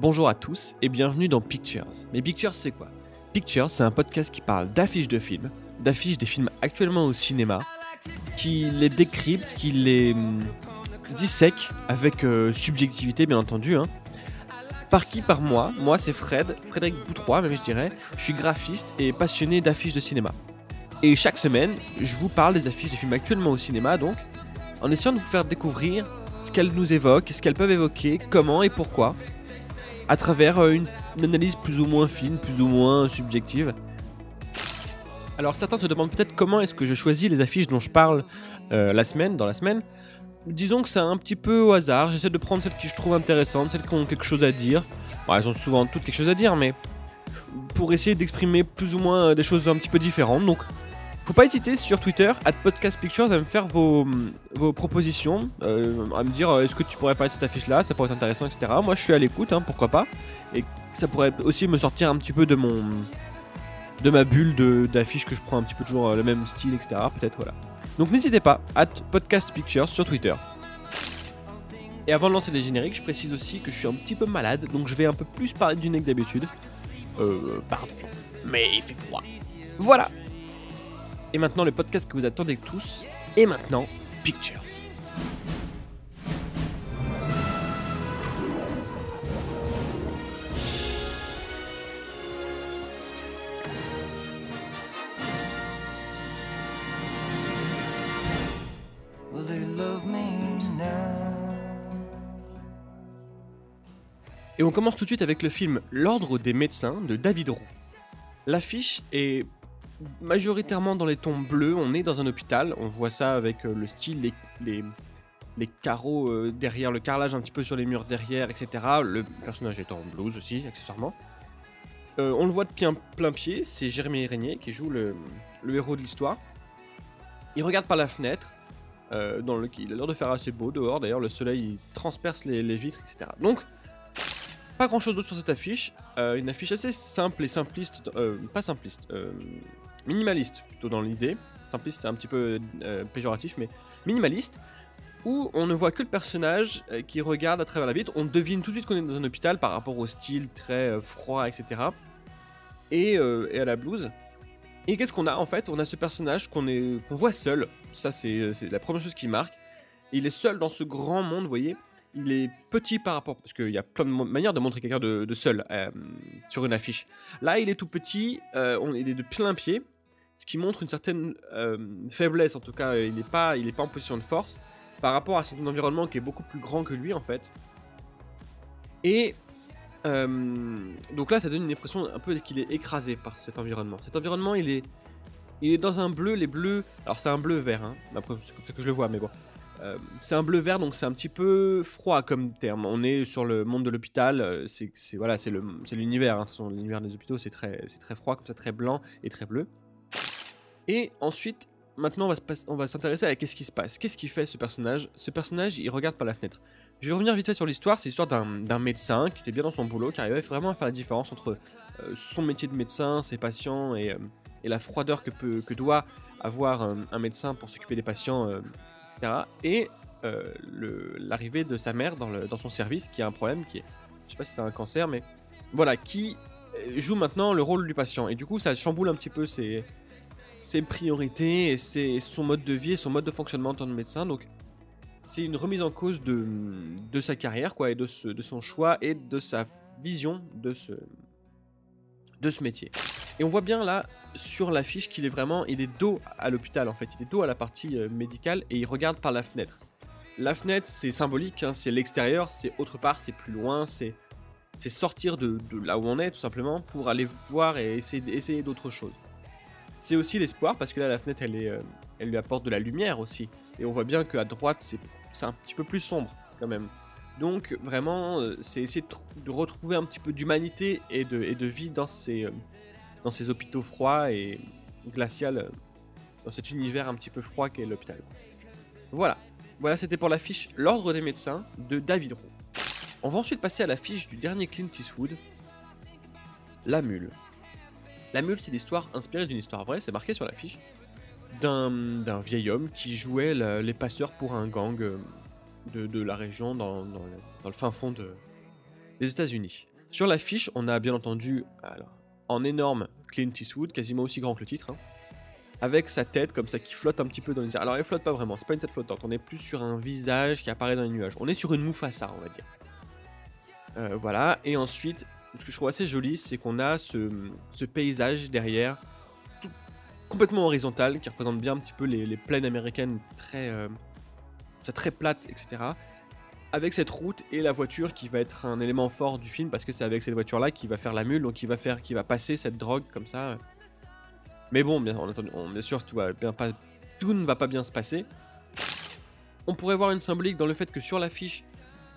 Bonjour à tous et bienvenue dans Pictures. Mais Pictures, c'est quoi? Pictures, c'est un podcast qui parle d'affiches de films, d'affiches des films actuellement au cinéma, qui les décrypte, qui les hum, dissèque avec euh, subjectivité, bien entendu. hein. Par qui? Par moi. Moi, c'est Fred, Frédéric Boutrois, même je dirais. Je suis graphiste et passionné d'affiches de cinéma. Et chaque semaine, je vous parle des affiches des films actuellement au cinéma, donc, en essayant de vous faire découvrir ce qu'elles nous évoquent, ce qu'elles peuvent évoquer, comment et pourquoi, à travers euh, une, analyse plus ou moins fine, plus ou moins subjective. Alors certains se demandent peut-être comment est-ce que je choisis les affiches dont je parle euh, la semaine, dans la semaine. Disons que c'est un petit peu au hasard, j'essaie de prendre celles que je trouve intéressantes, celles qui ont quelque chose à dire. Bon, elles ont souvent toutes quelque chose à dire, mais pour essayer d'exprimer plus ou moins euh, des choses un petit peu différentes. Donc faut pas hésiter sur Twitter, at Podcast Pictures, à me faire vos, vos propositions, euh, à me dire euh, est-ce que tu pourrais parler de cette affiche-là, ça pourrait être intéressant, etc. Moi je suis à l'écoute, hein, pourquoi pas. Et ça pourrait aussi me sortir un petit peu de mon de ma bulle d'affiches que je prends un petit peu toujours euh, le même style, etc. Peut-être, voilà. Donc n'hésitez pas, at Podcast Pictures sur Twitter. Et avant de lancer les génériques, je précise aussi que je suis un petit peu malade, donc je vais un peu plus parler du nez que d'habitude. Euh, pardon. Mais il fait froid. Voilà et maintenant le podcast que vous attendez tous. Et maintenant, Pictures. Et on commence tout de suite avec le film L'Ordre des médecins de David Roux. L'affiche est majoritairement dans les tons bleus, on est dans un hôpital, on voit ça avec euh, le style, les, les, les carreaux euh, derrière, le carrelage un petit peu sur les murs derrière, etc. Le personnage est en blouse aussi, accessoirement. Euh, on le voit de plein, plein pied, c'est Jérémy Régnier qui joue le, le héros de l'histoire. Il regarde par la fenêtre, dans le, il a l'air de faire assez beau dehors, d'ailleurs le soleil il transperce les, les vitres, etc. Donc, pas grand chose d'autre sur cette affiche. Une affiche assez simple et simpliste. pas simpliste, minimaliste plutôt dans l'idée. Simpliste, c'est un petit peu euh, péjoratif, mais minimaliste. Où on ne voit que le personnage euh, qui regarde à travers la vitre. On devine tout de suite qu'on est dans un hôpital par rapport au style très euh, froid, etc. Et, et à la blouse. Et qu'est-ce qu'on a en fait? On a ce personnage qu'on voit seul. Ça, c'est la première chose qui marque. Il est seul dans ce grand monde, vous voyez il est petit par rapport parce qu'il y a plein de manières de montrer quelqu'un de, de seul euh, sur une affiche. Là, il est tout petit, euh, on, il est de plein pied, ce qui montre une certaine euh, faiblesse. En tout cas, il n'est pas, pas en position de force par rapport à son environnement qui est beaucoup plus grand que lui en fait. Et donc là, ça donne une impression un peu qu'il est écrasé par cet environnement. Cet environnement, il est, il est dans un bleu. Les bleus, alors c'est un bleu vert, hein, après c'est comme ça que je le vois, mais bon. Euh, c'est un bleu vert donc c'est un petit peu froid comme terme. On est sur le monde de l'hôpital, euh, c'est voilà, c'est l'univers. hein. L'univers des hôpitaux c'est très très froid comme ça, très blanc et très bleu. Et ensuite, maintenant on va s'intéresser à qu'est-ce qui se passe. Qu'est-ce qui fait ce personnage? Ce personnage, il regarde par la fenêtre. Je vais revenir vite fait sur l'histoire. C'est l'histoire d'un médecin qui était bien dans son boulot, qui arrivait vraiment à faire la différence entre euh, son métier de médecin, ses patients et, la froideur que peut que doit avoir un médecin pour s'occuper des patients. Et euh, l'arrivée de sa mère dans, son service qui a un problème qui est, je sais pas si c'est un cancer, mais voilà, qui euh, joue maintenant le rôle du patient. Et du coup, ça chamboule un petit peu ses, priorités et son mode de vie et son mode de fonctionnement en tant que médecin. Donc, c'est une remise en cause de, sa carrière, et de, son choix et de sa vision de ce métier. Et on voit bien là sur l'affiche qu'il est vraiment, il est dos à l'hôpital en fait, il est dos à la partie euh, médicale et il regarde par la fenêtre. La fenêtre c'est symbolique, hein, c'est l'extérieur, c'est autre part, c'est plus loin, c'est sortir de, là où on est tout simplement pour aller voir et essayer, d'autres choses. C'est aussi l'espoir parce que là la fenêtre euh, elle lui apporte de la lumière aussi. Et on voit bien qu'à droite c'est c'est un petit peu plus sombre quand même. Donc vraiment euh, c'est essayer de, de retrouver un petit peu d'humanité et de, vie dans ces, dans ces hôpitaux froids et glacial, euh, dans cet univers un petit peu froid qu'est l'hôpital. Voilà, voilà c'était pour l'affiche L'Ordre des médecins de David Roux. On va ensuite passer à l'affiche du dernier Clint Eastwood, La Mule. La Mule, c'est l'histoire inspirée d'une histoire vraie, c'est marqué sur l'affiche, d'un vieil homme qui jouait les passeurs pour un gang euh, de, la région dans, le, fin fond de, des États-Unis. Sur l'affiche, on a bien entendu, en énorme, Clint Eastwood, quasiment aussi grand que le titre, hein, avec sa tête comme ça qui flotte un petit peu dans les airs. Alors elle flotte pas vraiment, c'est pas une tête flottante, on est plus sur un visage qui apparaît dans les nuages. On est sur une Mufasa, on va dire. Euh, voilà, et ensuite, ce que je trouve assez joli, c'est qu'on a ce, paysage derrière, complètement horizontal, qui représente bien un petit peu les, plaines américaines très, euh, très plates, etc. Avec cette route et la voiture qui va être un élément fort du film parce que c'est avec cette voiture-là qu'il va faire la mule, donc qui va faire, va passer cette drogue comme ça. Mais bon, bien, sûr, tout, ne va pas bien se passer. On pourrait voir une symbolique dans le fait que sur l'affiche,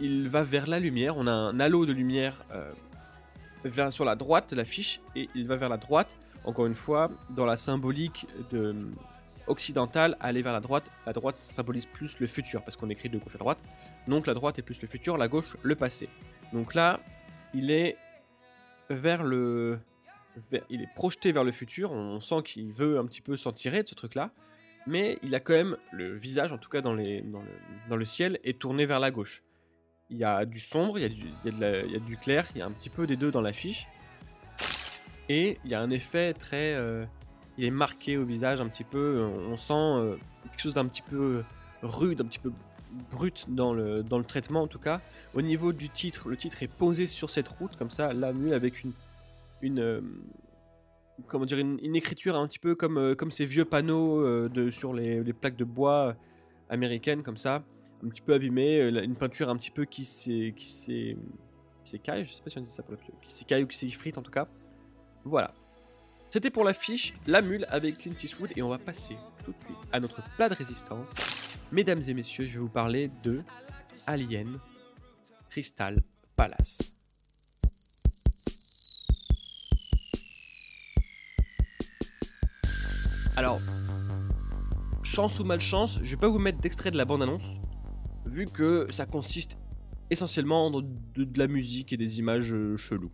il va vers la lumière. On a un halo de lumière euh, sur la droite de l'affiche et il va vers la droite. Encore une fois, dans la symbolique de, occidentale, aller vers la droite. La droite symbolise plus le futur parce qu'on écrit de gauche à droite. Donc la droite est plus le futur, la gauche le passé. Donc là, il est vers le, il est projeté vers le futur. On sent qu'il veut un petit peu s'en tirer de ce truc-là, mais il a quand même le visage, en tout cas dans, le, ciel, est tourné vers la gauche. Il y a du sombre, il y a du, clair, il y a un petit peu des deux dans l'affiche. Et il y a un effet très. euh, il est marqué au visage un petit peu. On on sent euh, quelque chose d'un petit peu rude, un petit peu brut dans le, dans le traitement en tout cas. Au niveau du titre, le titre est posé sur cette route, comme ça, la mule avec une. une euh, comment dire, une, écriture un petit peu comme, euh, comme ces vieux panneaux euh, de, sur les, les plaques de bois américaines, comme ça, un petit peu abîmé, euh, une peinture un petit peu qui s'écaille, je sais pas si on dit ça pour le qui s'écaille ou qui s'effrite en tout cas. Voilà. C'était pour l'affiche La Mule avec Clint Eastwood et on va passer tout de suite à notre plat de résistance. Mesdames et messieurs, je vais vous parler de Alien Crystal Palace. Alors, chance ou malchance, je vais pas vous mettre d'extrait de la bande-annonce, vu que ça consiste essentiellement de la musique et des images euh, cheloues.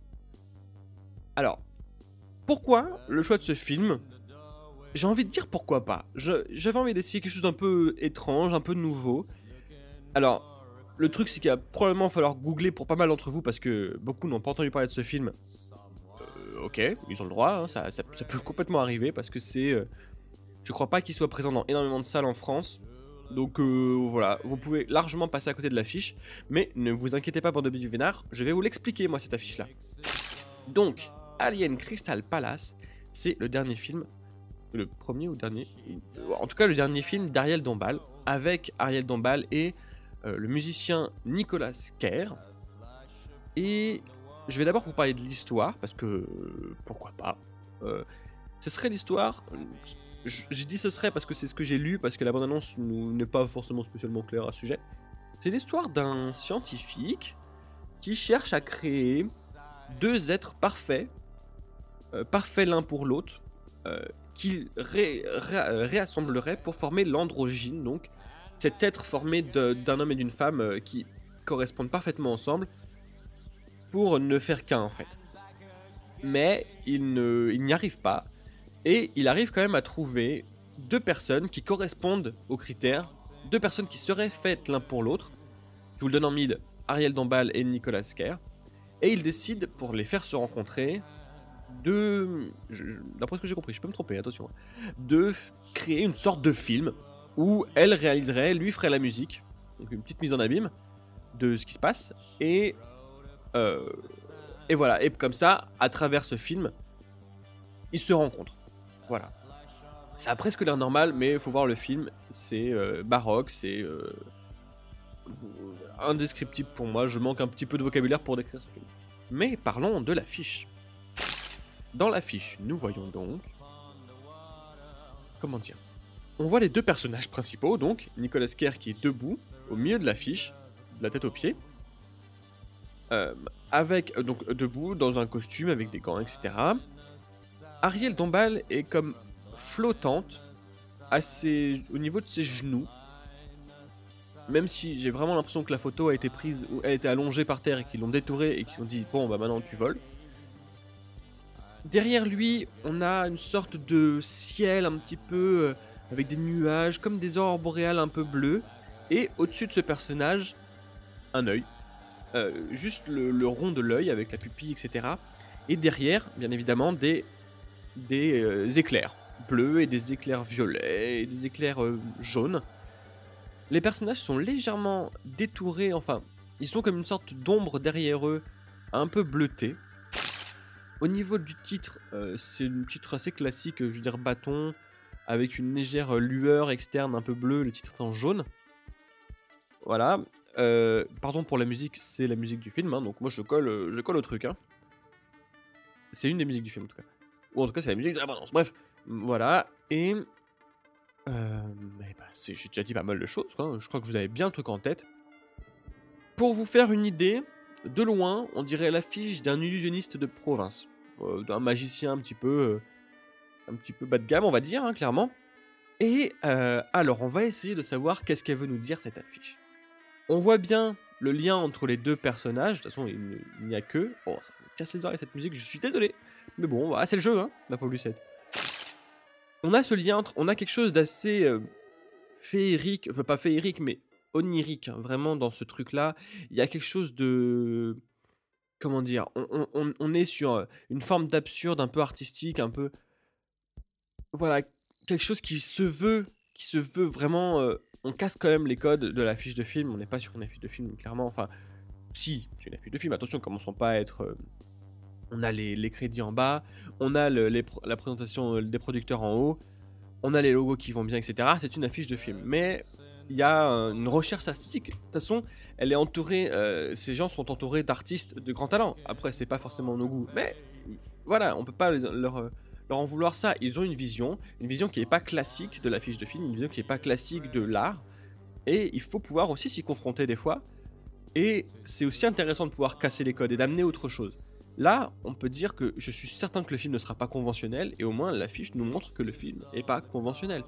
Alors, pourquoi le choix de ce film J'ai envie de dire pourquoi pas. J'avais envie d'essayer quelque chose d'un peu étrange, un peu nouveau. Alors, le truc c'est qu'il va probablement falloir googler pour pas mal d'entre vous parce que beaucoup n'ont pas entendu parler de ce film. Euh, ok, ils ont le droit, hein, ça, peut complètement arriver parce que c'est. euh, je crois pas qu'il soit présent dans énormément de salles en France. Donc euh, voilà, vous pouvez largement passer à côté de l'affiche. Mais ne vous inquiétez pas, bande de Vénard, je vais vous l'expliquer moi cette affiche là. Donc, Alien Crystal Palace, c'est le dernier film, le premier ou dernier, en tout cas le dernier film d'Ariel Dombal, avec Ariel Dombal et euh, le musicien Nicolas Kerr. Et je vais d'abord vous parler de l'histoire, parce que euh, pourquoi pas. Euh, ce serait l'histoire. J'ai dit ce serait parce que c'est ce que j'ai lu, parce que la bande-annonce n'est pas forcément spécialement claire à ce sujet. C'est l'histoire d'un scientifique qui cherche à créer deux êtres parfaits, parfaits l'un pour l'autre, euh, qu'il ré- euh, réassemblerait pour former l'androgyne, donc cet être formé d'un homme et d'une femme euh, qui correspondent parfaitement ensemble pour ne faire qu'un en fait. Mais il n'y arrive pas, et il arrive quand même à trouver deux personnes qui correspondent aux critères, deux personnes qui seraient faites l'un pour l'autre. Je vous le donne en mille, Ariel Dombal et Nicolas Kerr. Et il décide, pour les faire se rencontrer, de. D'après ce que j'ai compris, je peux me tromper, attention. hein, De créer une sorte de film où elle réaliserait, lui ferait la musique, donc une petite mise en abîme de ce qui se passe. Et. euh, et voilà, et comme ça, à travers ce film, ils se rencontrent. Voilà. Ça a presque l'air normal, mais il faut voir le film. C'est euh, baroque, c'est. euh, indescriptible pour moi. Je manque un petit peu de vocabulaire pour décrire ce film. Mais parlons de l'affiche. Dans l'affiche, nous voyons donc. Comment dire On voit les deux personnages principaux, donc Nicolas Kerr qui est debout au milieu de l'affiche, de la tête aux pieds, euh, avec euh, donc debout dans un costume avec des gants, etc. Ariel Dombal est comme flottante à au niveau de ses genoux. Même si j'ai vraiment l'impression que la photo a été prise, elle a été allongée par terre et qu'ils l'ont détourée et qu'ils ont dit bon bah maintenant tu voles. Derrière lui, on a une sorte de ciel un petit peu euh, avec des nuages, comme des aurores boréales un peu bleues. Et au-dessus de ce personnage, un œil. euh, juste le, rond de l'œil avec la pupille, etc. Et derrière, bien évidemment, des, des euh, éclairs bleus et des éclairs violets et des éclairs jaunes. Les personnages sont légèrement détourés, enfin, ils sont comme une sorte d'ombre derrière eux, un peu bleuté. Au niveau du titre, euh, c'est un titre assez classique, je veux dire bâton, avec une légère lueur externe un peu bleue, le titre est en jaune. Voilà. Euh, pardon pour la musique, c'est la musique du film, hein, donc moi je colle, euh, je colle au truc. Hein. C'est une des musiques du film en tout cas. Ou en tout cas c'est la musique de la balance. Bref, voilà. Et... Euh, c'est- J'ai déjà dit pas mal de choses, quoi. je crois que vous avez bien le truc en tête. Pour vous faire une idée, de loin, on dirait l'affiche d'un illusionniste de province. Euh, d'un magicien un petit peu... euh, un petit peu bas de gamme, on va dire, hein, clairement. Et euh, alors, on va essayer de savoir qu'est-ce qu'elle veut nous dire cette affiche. On voit bien le lien entre les deux personnages. De toute façon, il n'y a que. Oh, ça me casse les oreilles cette musique, je suis désolé. Mais bon, voilà, c'est le jeu, hein, la Paul Lucette. On a ce lien entre. On a quelque chose d'assez féerique, enfin pas féerique, mais onirique, hein, vraiment dans ce truc-là. Il y a quelque chose de. Comment dire on, est sur euh, une forme d'absurde un peu artistique, un peu. Voilà, quelque chose qui se veut, qui se veut vraiment. euh, on casse quand même les codes de la fiche de film. On n'est pas sur une affiche de film, clairement. Enfin, si, c'est une affiche de film. Attention, commençons pas à être. euh, on a les, crédits en bas, on a la présentation des producteurs en haut, on a les logos qui vont bien, etc. C'est une affiche de film. Mais il y a euh, une recherche artistique. De toute façon, elle est entourée. euh, ces gens sont entourés d'artistes de grand talent. Après, c'est pas forcément nos goûts, mais voilà, on peut pas euh, leur en vouloir ça. Ils ont une vision, une vision qui n'est pas classique de l'affiche de film, une vision qui n'est pas classique de l'art. Et il faut pouvoir aussi s'y confronter des fois. Et c'est aussi intéressant de pouvoir casser les codes et d'amener autre chose. Là, on peut dire que je suis certain que le film ne sera pas conventionnel, et au moins l'affiche nous montre que le film n'est pas conventionnel.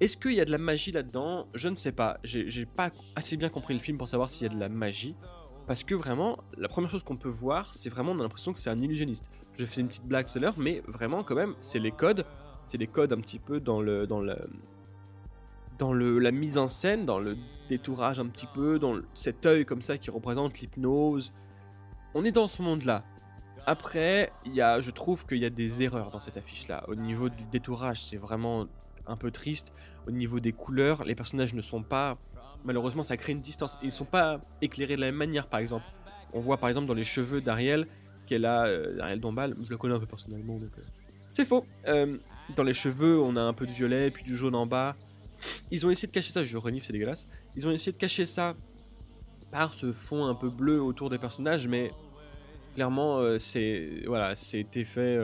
Est-ce qu'il y a de la magie là-dedans? Je ne sais pas. J'ai pas assez bien compris le film pour savoir s'il y a de la magie. Parce que vraiment, la première chose qu'on peut voir, c'est vraiment, on a l'impression que c'est un illusionniste. Je faisais une petite blague tout à l'heure, mais vraiment, quand même, c'est les codes. C'est les codes un petit peu dans le. Dans le dans le, la mise en scène, dans le détourage un petit peu, dans cet œil comme ça qui représente l'hypnose. On est dans ce monde-là. Après, y a, je trouve qu'il y a des erreurs dans cette affiche-là. Au niveau du détourage, c'est vraiment un peu triste. Au niveau des couleurs, les personnages ne sont pas. Malheureusement, ça crée une distance. Ils sont pas éclairés de la même manière, par exemple. On voit par exemple dans les cheveux d'Ariel qu'elle a. euh, Ariel Dombal, je le connais un peu personnellement, donc. euh, C'est faux. Euh, dans les cheveux, on a un peu de violet, puis du jaune en bas. Ils ont essayé de cacher ça, je renifle, c'est dégueulasse. Ils ont essayé de cacher ça par ce fond un peu bleu autour des personnages, mais clairement, euh, c'est voilà, c'était fait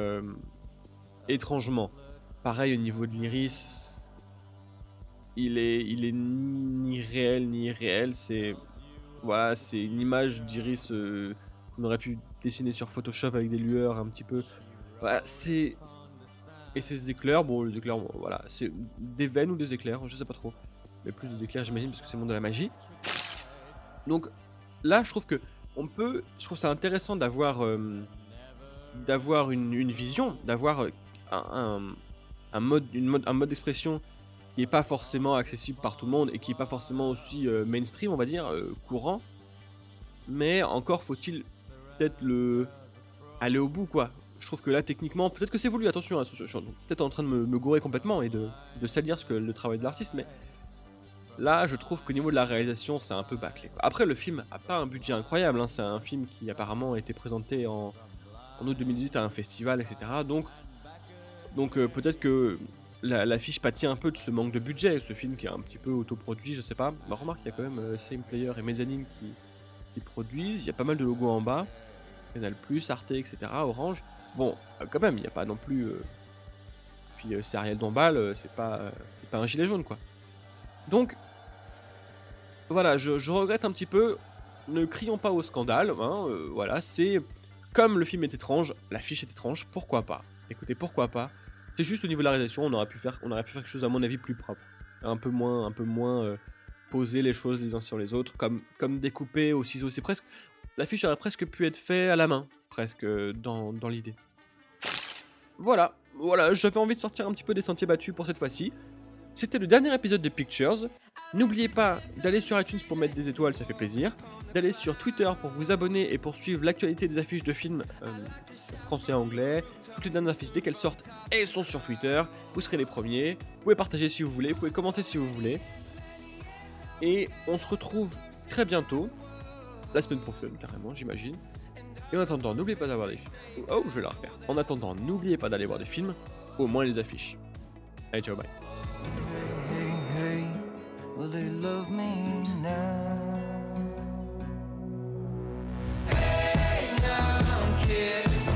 étrangement. Pareil au niveau de l'iris, il est, il est ni réel ni irréel. C'est voilà, c'est une image d'iris euh, qu'on aurait pu dessiner sur Photoshop avec des lueurs un petit peu. C'est et ces éclairs, bon, les éclairs, bon, voilà, c'est des veines ou des éclairs, je sais pas trop. Mais plus des éclairs, j'imagine, parce que c'est le monde de la magie. Donc là, je trouve que on peut, je trouve ça intéressant d'avoir, euh, d'avoir une, une vision, d'avoir euh, un- un mode, une mode, un mode d'expression qui est pas forcément accessible par tout le monde et qui est pas forcément aussi euh, mainstream, on va dire, euh, courant. Mais encore faut-il peut-être le aller au bout, quoi. Je trouve que là, techniquement, peut-être que c'est voulu, attention, hein, je je suis peut-être en train de me, me gourer complètement et de, de salir ce que le travail de l'artiste, mais là, je trouve qu'au niveau de la réalisation, c'est un peu bâclé. Après, le film a pas un budget incroyable, hein, c'est un film qui apparemment a été présenté en, en août 2018 à un festival, etc. Donc, donc euh, peut-être que la- l'affiche pâtit un peu de ce manque de budget, ce film qui est un petit peu autoproduit, je sais pas. Bah, remarque, il y a quand même euh, Same Player et Mezzanine qui, produisent, il y a pas mal de logos en bas, Canal+, Arte, etc., Orange. Bon, euh, quand même, il n'y a pas non plus... Puis c'est Ariel Dombal, c'est pas, pas un gilet jaune, quoi. Donc, voilà, je, regrette un petit peu. Ne crions pas au scandale, hein, voilà, c'est... Comme le film est étrange, l'affiche est étrange, pourquoi pas? Écoutez, pourquoi pas? C'est juste au niveau de la réalisation, on aurait pu faire, pu faire quelque chose à mon avis plus propre, un peu moins, un peu moins euh, poser les choses les uns sur les autres, comme, comme découper au ciseau. C'est presque, l'affiche aurait presque pu être faite à la main, presque euh, dans, dans l'idée. Voilà, voilà, j'avais envie de sortir un petit peu des sentiers battus pour cette fois-ci. C'était le dernier épisode de Pictures. N'oubliez pas d'aller sur iTunes pour mettre des étoiles, ça fait plaisir. D'aller sur Twitter pour vous abonner et pour suivre l'actualité des affiches de films euh, français et anglais. Toutes les dernières affiches, dès qu'elles sortent, elles sont sur Twitter. Vous serez les premiers. Vous pouvez partager si vous voulez, vous pouvez commenter si vous voulez. Et on se retrouve très bientôt. La semaine prochaine, carrément, j'imagine. Et en attendant, n'oubliez pas d'avoir des films. Oh, je vais la refaire. En attendant, n'oubliez pas d'aller voir des films, au moins les affiches. Allez, ciao, bye. They love me now? Hey now, kid.